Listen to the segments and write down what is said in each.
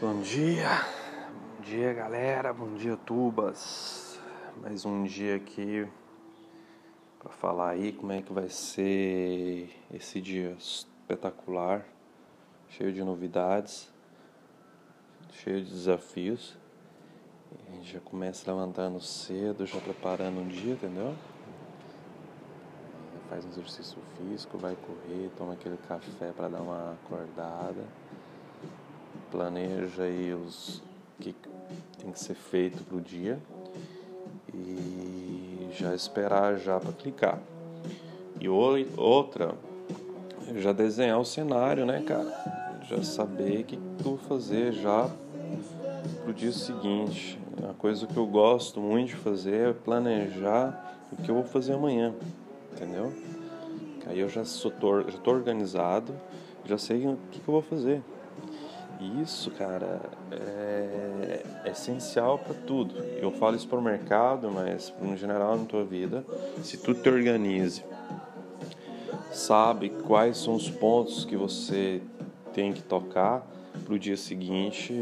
Bom dia, bom dia galera, bom dia tubas. Mais um dia aqui para falar aí como é que vai ser esse dia espetacular, cheio de novidades, cheio de desafios. A gente já começa levantando cedo, já preparando um dia, entendeu? Faz um exercício físico, vai correr, toma aquele café para dar uma acordada planeja aí os que tem que ser feito pro dia e já esperar já para clicar. E outra, já desenhar o cenário, né, cara? Já saber o que, vou fazer já pro dia seguinte. A coisa que eu gosto muito de fazer é planejar o que eu vou fazer amanhã, entendeu? Aí eu já sou já tô organizado, já sei o que, que eu vou fazer. Isso, cara, é, é essencial para tudo. Eu falo isso para o mercado, mas no geral na tua vida, se tu te organize, sabe quais são os pontos que você tem que tocar para o dia seguinte,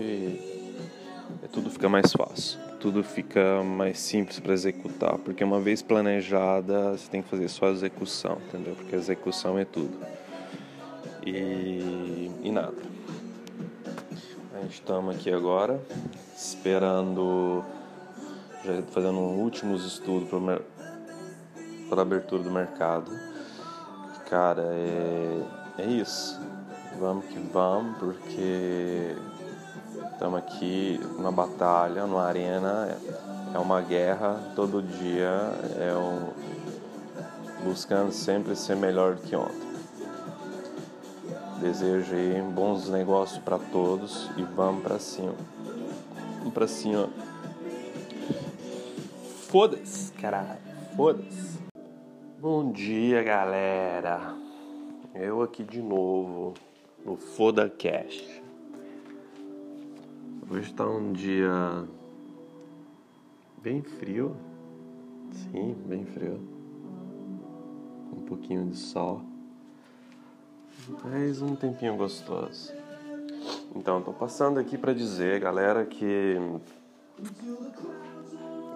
é, tudo fica mais fácil, tudo fica mais simples para executar, porque uma vez planejada, você tem que fazer só a execução, entendeu? Porque a execução é tudo. E, e nada estamos aqui agora, esperando, já fazendo últimos estudos para a abertura do mercado. Cara, é, é isso. Vamos que vamos, porque estamos aqui numa batalha, numa arena, é uma guerra todo dia, é um, buscando sempre ser melhor do que ontem. Desejo aí bons negócios para todos e vamos para cima. Vamos para cima. Foda-se, caralho. Foda-se. Bom dia, galera. Eu aqui de novo no Foda Cast. Hoje tá um dia bem frio. Sim, bem frio. Um pouquinho de sol. Mais um tempinho gostoso. Então, tô passando aqui para dizer, galera, que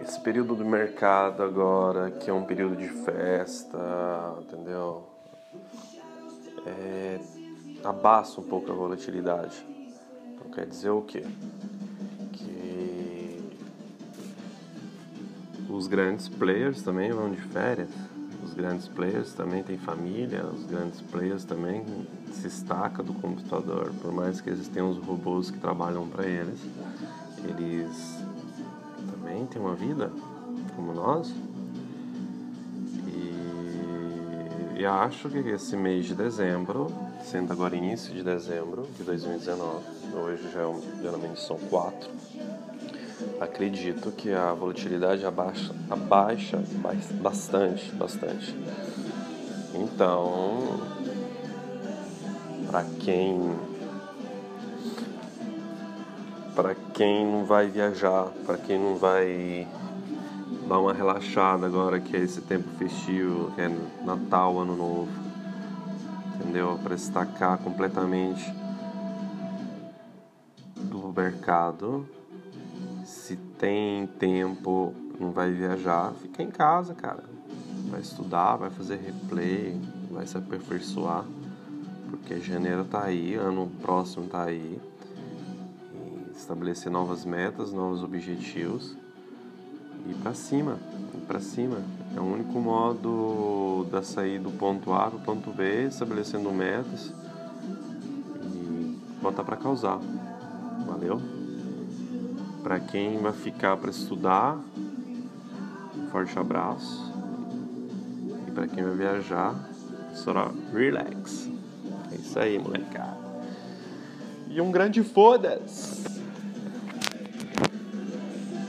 esse período do mercado agora, que é um período de festa, entendeu? É, abaixa um pouco a volatilidade. Então quer dizer o quê? Que os grandes players também vão de férias os grandes players também têm família, os grandes players também se destacam do computador, por mais que eles tenham os robôs que trabalham para eles, eles também têm uma vida como nós. E, e acho que esse mês de dezembro, sendo agora início de dezembro de 2019, hoje já é geralmente são quatro acredito que a volatilidade abaixa, abaixa bastante, bastante. Então, para quem para quem não vai viajar, para quem não vai dar uma relaxada agora que é esse tempo festivo, que é Natal, Ano Novo, entendeu? Para destacar completamente do mercado se tem tempo, não vai viajar, fica em casa, cara. Vai estudar, vai fazer replay, vai se aperfeiçoar, porque janeiro tá aí, ano próximo tá aí. E estabelecer novas metas, novos objetivos e para cima, ir para cima. É o único modo da sair do ponto A para ponto B, estabelecendo metas e botar para causar. Valeu? Para quem vai ficar para estudar, um forte abraço. E para quem vai viajar, relax. É isso aí, molecada. E um grande foda-se!